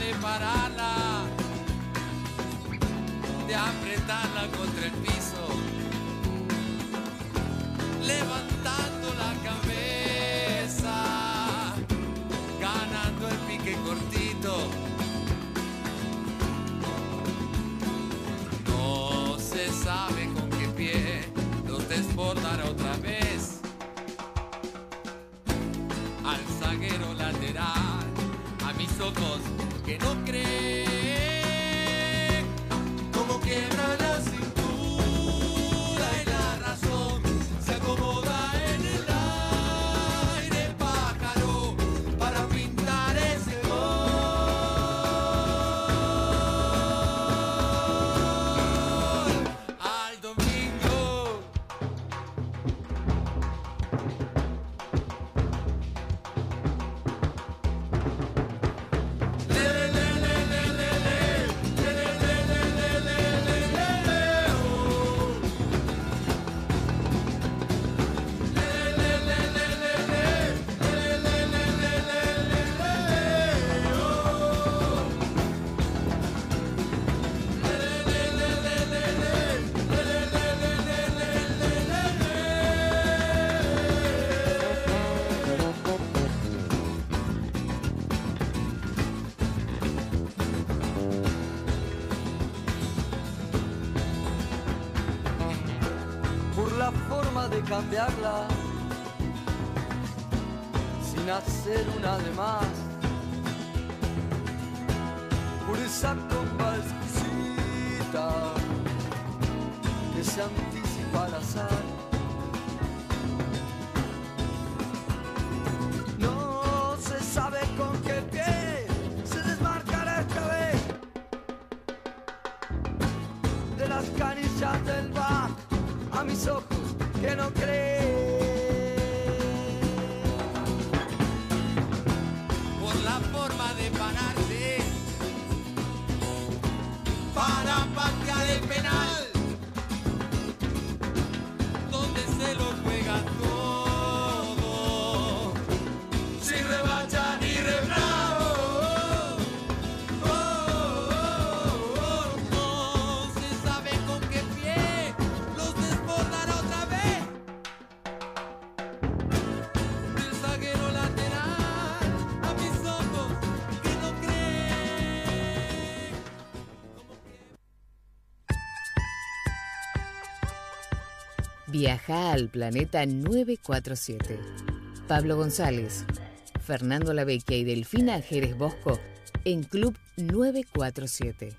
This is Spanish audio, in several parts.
de pararla, de apretarla contra el piso, levantando la cabeza, ganando el pique cortito. No se sabe con qué pie los desbordará otra vez al zaguero lateral, a mis ojos cambiarla, sin hacer una de más, por esa comba exquisita que se anticipa Viaja al planeta 947. Pablo González, Fernando Lavecchia y Delfina Jerez Bosco en Club 947.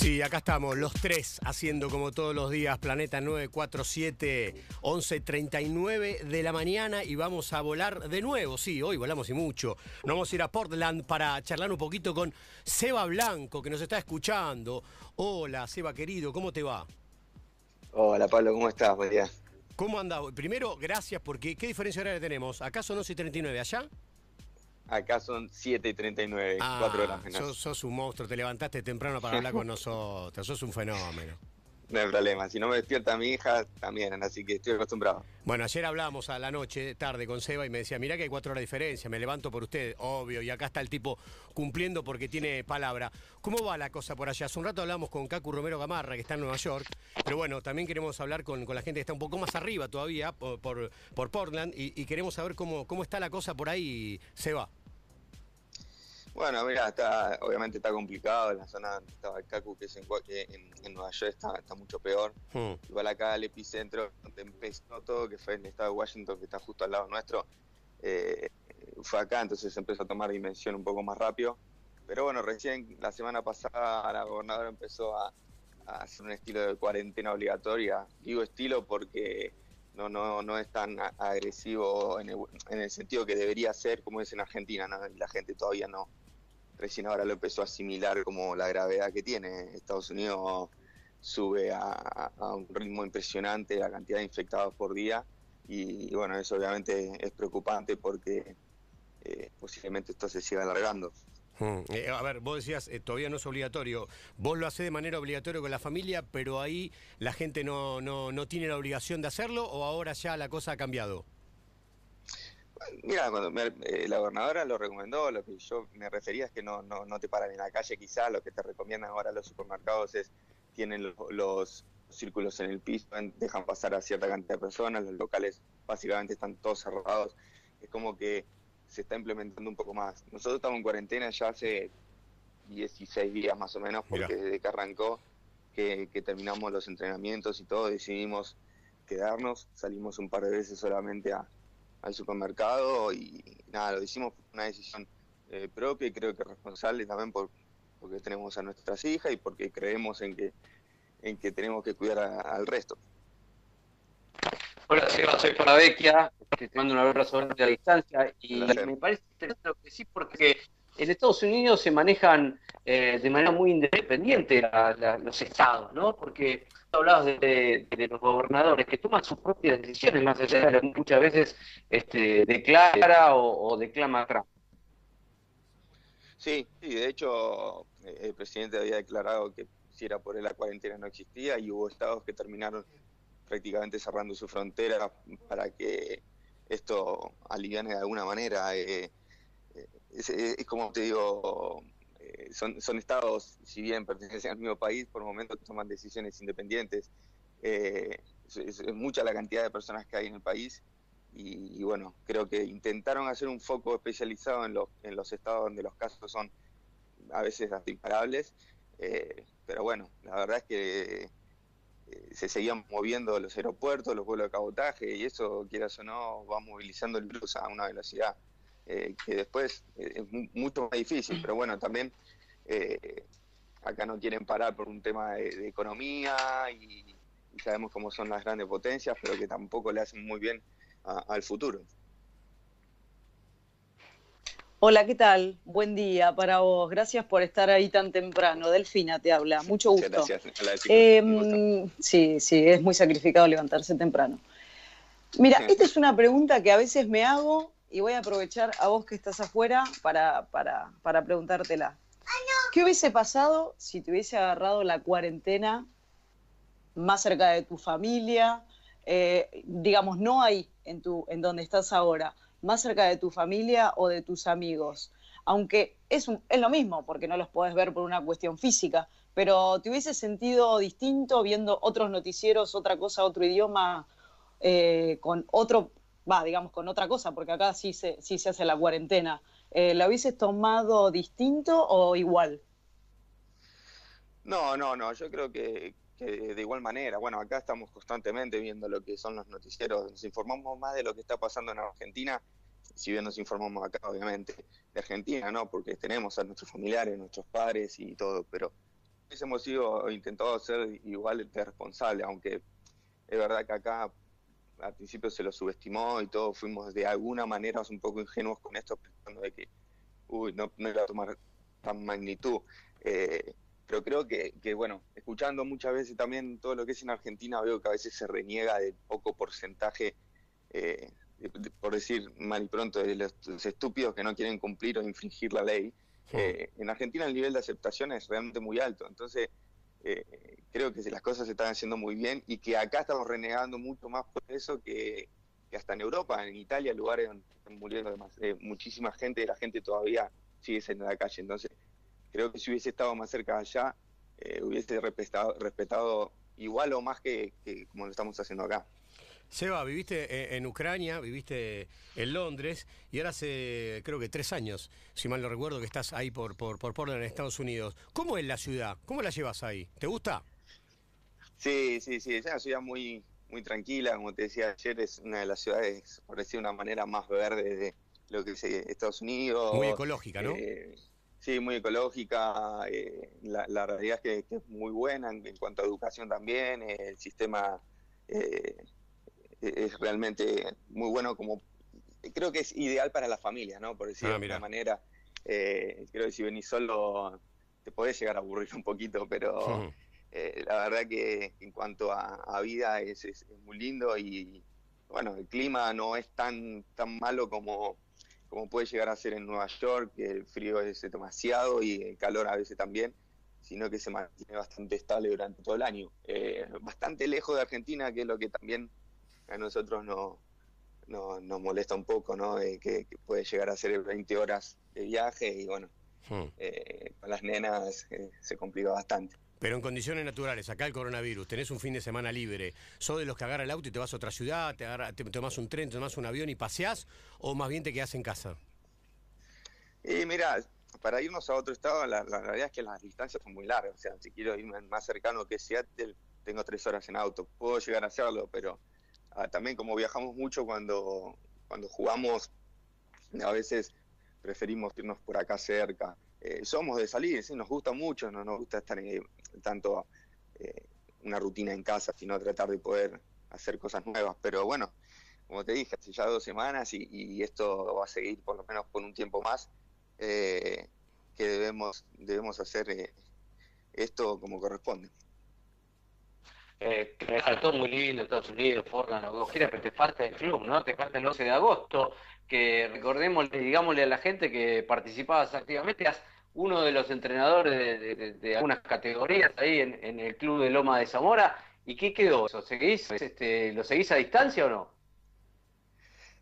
Sí, acá estamos, los tres, haciendo como todos los días, Planeta 947, 11.39 de la mañana y vamos a volar de nuevo, sí, hoy volamos y mucho. Nos vamos a ir a Portland para charlar un poquito con Seba Blanco, que nos está escuchando. Hola, Seba querido, ¿cómo te va? Hola Pablo, ¿cómo estás? Buen día. ¿Cómo andás? Primero, gracias, porque ¿qué diferencia horaria tenemos? ¿Acá son 11.39 allá? Acá son 7 y 39, 4 horas menos. Ah, sos, sos un monstruo, te levantaste temprano para hablar con nosotros, sos un fenómeno. No hay problema. Si no me despierta mi hija, también, así que estoy acostumbrado. Bueno, ayer hablábamos a la noche, tarde, con Seba y me decía, mirá que hay cuatro horas de diferencia, me levanto por usted, obvio, y acá está el tipo cumpliendo porque tiene palabra. ¿Cómo va la cosa por allá? Hace un rato hablamos con Cacu Romero Gamarra, que está en Nueva York, pero bueno, también queremos hablar con, con la gente que está un poco más arriba todavía, por, por, por Portland, y, y queremos saber cómo, cómo está la cosa por ahí, Seba. Bueno, mira, está, obviamente está complicado. En la zona donde estaba el Cacu, que es en, en, en Nueva York, está, está mucho peor. Hmm. Igual acá el epicentro donde empezó todo, que fue en el estado de Washington, que está justo al lado nuestro, eh, fue acá, entonces empezó a tomar dimensión un poco más rápido. Pero bueno, recién la semana pasada la gobernadora empezó a, a hacer un estilo de cuarentena obligatoria. Digo estilo porque no, no, no es tan agresivo en el, en el sentido que debería ser como es en Argentina, ¿no? Y la gente todavía no, recién ahora lo empezó a asimilar como la gravedad que tiene. Estados Unidos sube a, un ritmo impresionante la cantidad de infectados por día y, bueno, eso obviamente es preocupante porque eh, posiblemente esto se siga alargando. Hmm. Eh, a ver, vos decías, eh, todavía no es obligatorio. Vos lo hacés de manera obligatoria con la familia, pero ahí la gente no, no, no tiene la obligación de hacerlo o ahora ya la cosa ha cambiado. Mira, cuando me- eh, la gobernadora lo recomendó, lo que yo me refería es que no, no, no te paran en la calle quizás, lo que te recomiendan ahora los supermercados es, tienen lo- los, círculos en el piso, dejan pasar a cierta cantidad de personas, los locales básicamente están todos cerrados, es como que se está implementando un poco más. Nosotros estamos en cuarentena ya hace 16 días más o menos, porque desde que arrancó, que, que terminamos los entrenamientos y todo, decidimos quedarnos, salimos un par de veces solamente a, al supermercado y nada, lo hicimos por una decisión eh, propia y creo que responsable también por, porque tenemos a nuestras hijas y porque creemos en que, en que tenemos que cuidar a- al resto. Hola, Seba, soy Paravecchia, te mando un abrazo a la distancia y me parece interesante lo que sí porque en Estados Unidos se manejan eh, de manera muy independiente la- los estados, ¿no? Porque hablabas de, los gobernadores que toman sus propias decisiones más allá de lo que muchas veces este, declara o, declama Trump. Sí, sí, de hecho el presidente había declarado que si era por él la cuarentena no existía y hubo estados que terminaron prácticamente cerrando su frontera para que esto aliviane de alguna manera. eh, eh, es como te digo, son, son estados, si bien pertenecen al mismo país, por momentos toman decisiones independientes. Eh, es, mucha la cantidad de personas que hay en el país y, y bueno, creo que intentaron hacer un foco especializado en, los en los estados donde los casos son a veces hasta imparables, eh, pero bueno, la verdad es que eh, se seguían moviendo los aeropuertos, los vuelos de cabotaje y eso, quieras o no, va movilizando el virus a una velocidad eh, que después eh, es mu- mucho más difícil, pero bueno, también eh, acá no quieren parar por un tema de, de economía y, y sabemos cómo son las grandes potencias, pero que tampoco le hacen muy bien a- al futuro. Hola, ¿qué tal? Buen día para vos. Gracias por estar ahí tan temprano. Delfina te habla. Mucho gusto. Muchas gracias. Hola. Eh, gusto. sí, sí, es muy sacrificado levantarse temprano. Mira, esta es una pregunta que a veces me hago y voy a aprovechar a vos que estás afuera para, para, para preguntártela. ¿Qué hubiese pasado si te hubiese agarrado la cuarentena más cerca de tu familia? Eh, digamos, no ahí, en, tu, en donde estás ahora, más cerca de tu familia o de tus amigos. Aunque es, un- es lo mismo, porque no los podés ver por una cuestión física, pero ¿te hubiese sentido distinto viendo otros noticieros, otra cosa, otro idioma, eh, con otro, va, digamos, con otra cosa, porque acá sí se, sí se hace la cuarentena? Eh, ¿La hubieses tomado distinto o igual? No, no, no, yo creo que, de igual manera, bueno, acá estamos constantemente viendo lo que son los noticieros, nos informamos más de lo que está pasando en Argentina, si bien nos informamos acá, obviamente, de Argentina, ¿no? Porque tenemos a nuestros familiares, nuestros padres y todo, pero hubiésemos sido, intentado ser igual de responsable, aunque es verdad que acá al principio se lo subestimó y todo, fuimos de alguna manera un poco ingenuos con esto, pensando de que, uy, no, no iba a tomar tan magnitud. Eh, pero creo que, que, bueno, escuchando muchas veces también todo lo que es en Argentina, veo que a veces se reniega de poco porcentaje, eh, de- de- por decir mal y pronto, de los, los estúpidos que no quieren cumplir o infringir la ley. Eh, en Argentina el nivel de aceptación es realmente muy alto, entonces eh, creo que las cosas se están haciendo muy bien y que acá estamos renegando mucho más por eso que, hasta en Europa, en Italia, lugares donde están muriendo eh, muchísima gente, la gente todavía sigue a la calle. Entonces, creo que si hubiese estado más cerca de allá, eh, hubiese respetado, respetado igual o más que, que como lo estamos haciendo acá. Seba, viviste en, en Ucrania, viviste en Londres y ahora hace creo que tres años, si mal no recuerdo, que estás ahí por, por, por Portland, en Estados Unidos. ¿Cómo es la ciudad? ¿Cómo la llevas ahí? ¿Te gusta? Sí, sí, sí, es una ciudad muy, muy tranquila, como te decía ayer, es una de las ciudades, por decir de una manera, más verde de lo que es eh, Estados Unidos. Muy ecológica, ¿no? Eh, sí, muy ecológica. eh, la, la realidad es que, que es muy buena en, en cuanto a educación también. eh, el sistema eh, es realmente muy bueno como... Creo que es ideal para la familia, ¿no? Por decirlo Ah, de alguna manera. Eh, creo que si venís solo te podés llegar a aburrir un poquito, pero... Eh, la verdad que en cuanto a, a vida es, es- es muy lindo y bueno, el clima no es tan, tan malo como, como puede llegar a ser en Nueva York, que el frío es demasiado y el calor a veces también, sino que se mantiene bastante estable durante todo el año. Eh, bastante lejos de Argentina, que es lo que también a nosotros no, no, nos molesta un poco, ¿no? Eh, que, que puede llegar a ser 20 horas de viaje y bueno, Hmm. eh, con las nenas eh, se complica bastante. Pero en condiciones naturales, acá el coronavirus, tenés un fin de semana libre, ¿sos de los que agarra el auto y te vas a otra ciudad, te, agarra, te tomás un tren, te tomás un avión y paseás, o más bien te quedás en casa? Y mira, para irnos a otro estado, la, la realidad es que las distancias son muy largas. O sea, si quiero irme más cercano que Seattle, tengo tres horas en auto. Puedo llegar a hacerlo, pero ah, también como viajamos mucho cuando, cuando jugamos, a veces preferimos irnos por acá cerca. Eh, somos de salir, sí, nos gusta mucho, no nos gusta estar en, tanto eh, una rutina en casa, sino tratar de poder hacer cosas nuevas. Pero bueno, como te dije, hace ya dos semanas y, esto va a seguir por lo menos por un tiempo más eh, que debemos debemos hacer eh, esto como corresponde. Eh, que me todo muy lindo, Estados Unidos, Forlan, lo que pero te falta el club, ¿no? Te falta el 11 de agosto, que recordémosle, digámosle a la gente que participabas activamente, eras uno de los entrenadores de, algunas categorías ahí en, en el club de Loma de Zamora. ¿Y qué quedó eso? ¿Seguís, este, ¿Lo seguís a distancia o no?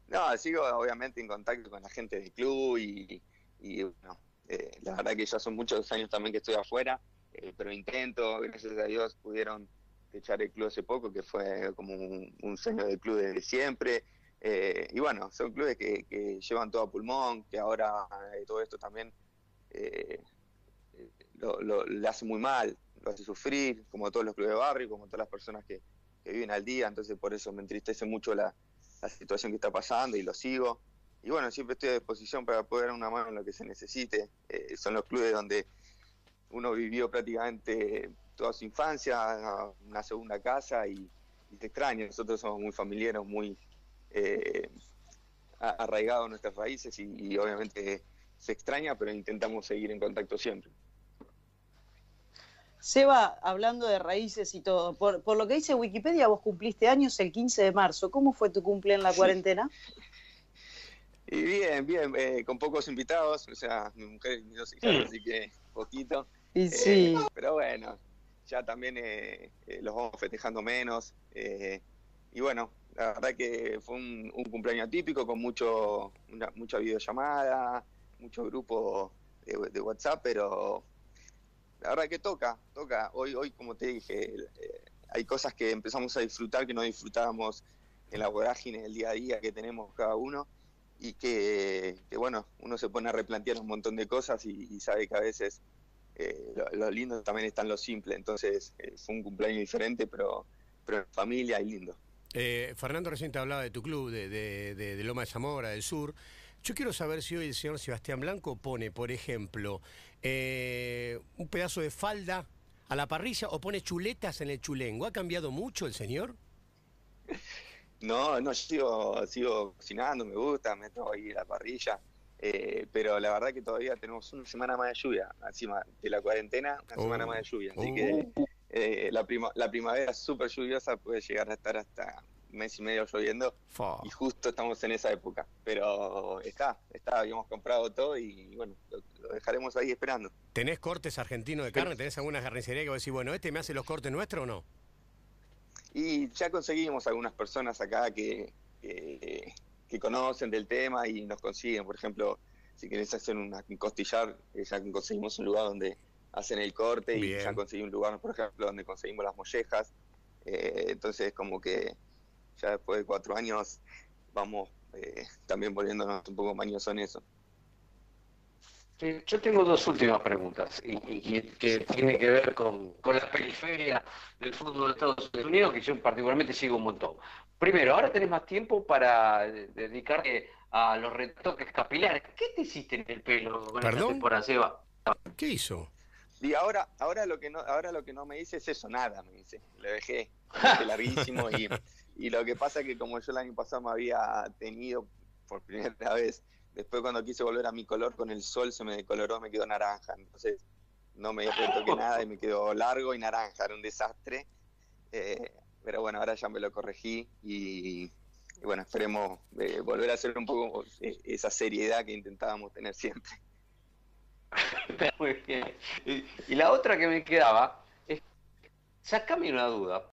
No, sigo obviamente en contacto con la gente del club y, y, bueno, eh, la verdad que ya son muchos años también que estoy afuera, eh, pero intento, gracias a Dios pudieron echar el club hace poco, que fue como un, sueño del club desde siempre. Eh, y bueno, son clubes que, llevan todo a pulmón, que ahora eh, todo esto también eh, eh, lo, le hace muy mal, lo hace sufrir, como todos los clubes de barrio, como todas las personas que, que viven al día, entonces por eso me entristece mucho la, la situación que está pasando y lo sigo. Y bueno, siempre estoy a disposición para poder dar una mano en lo que se necesite. Son los clubes donde uno vivió prácticamente toda su infancia, una segunda casa y, y te extraña. Nosotros somos muy familiares, muy eh, arraigados a nuestras raíces y, y obviamente se extraña, pero intentamos seguir en contacto siempre. Seba, hablando de raíces y todo, por, por lo que dice Wikipedia, vos cumpliste años el 15 de marzo. ¿Cómo fue tu cumple en la cuarentena? Y bien, bien, eh, con pocos invitados, o sea, mi mujer y dos hijas, Mm. así que poquito. Y Eh, sí, pero bueno, ya también eh, eh, los vamos festejando menos. eh, y bueno, la verdad que fue un, cumpleaños atípico con mucho, una- mucha videollamada, mucho grupo de, WhatsApp, pero la verdad que toca, toca. Hoy, hoy como te dije, eh, hay cosas que empezamos a disfrutar que no disfrutábamos en la vorágine del día a día que tenemos cada uno y que, bueno, uno se pone a replantear un montón de cosas y sabe que a veces eh, lo, lo lindo también está en lo simple. Entonces eh, fue un cumpleaños diferente, pero, pero en familia y lindo. Eh, Fernando recién te hablaba de tu club, de, de- de- de Loma de Zamora, del sur. Yo quiero saber si hoy el señor Sebastián Blanco pone, por ejemplo, eh, un pedazo de falda a la parrilla o pone chuletas en el chulengo. ¿Ha cambiado mucho el señor? No, no, yo sigo, sigo cocinando, me gusta, meto ahí la parrilla, eh, pero la verdad que todavía tenemos una semana más de lluvia, encima de la cuarentena, una Oh, semana más de lluvia, así oh. que eh, la, prima, la primavera súper lluviosa puede llegar a estar hasta mes y medio lloviendo y justo estamos en esa época, pero está, está, habíamos comprado todo y bueno, lo, lo dejaremos ahí esperando. ¿Tenés cortes argentinos de carne? ¿Tenés alguna carnicería que vos decís, bueno, este me hace los cortes nuestros o no? Y ya conseguimos algunas personas acá que, que, que conocen del tema y nos consiguen. Por ejemplo, si querés hacer una, un costillar, eh, ya conseguimos un lugar donde hacen el corte y ya conseguí un lugar, por ejemplo, donde conseguimos las mollejas. Eh, entonces, como que ya después de cuatro años vamos eh, también volviéndonos un poco mañosos en eso. Sí, Yo tengo dos últimas preguntas y, y- y que tiene que ver con, con la periferia del fútbol de Estados Unidos, que yo particularmente sigo un montón. Primero, ahora tenés más tiempo para eh, dedicarte a los retoques capilares. ¿Qué te hiciste en el pelo con esta ¿Perdón? temporada, Seba? ¿Qué hizo? Y ahora, ahora lo que no, ahora lo que no me dice es eso, nada, me dice. Lo dejé, lo dejé larguísimo y, y lo que pasa es que como yo el año pasado me había tenido por primera vez, después cuando quise volver a mi color con el sol se me decoloró, me quedó naranja. Entonces no me retoqué nada y me quedó largo y naranja, era un desastre. Eh, pero bueno, ahora ya me lo corregí y, bueno, esperemos eh, volver a hacer un poco eh, esa seriedad que intentábamos tener siempre. Y, y la otra que me quedaba es, sacame una duda,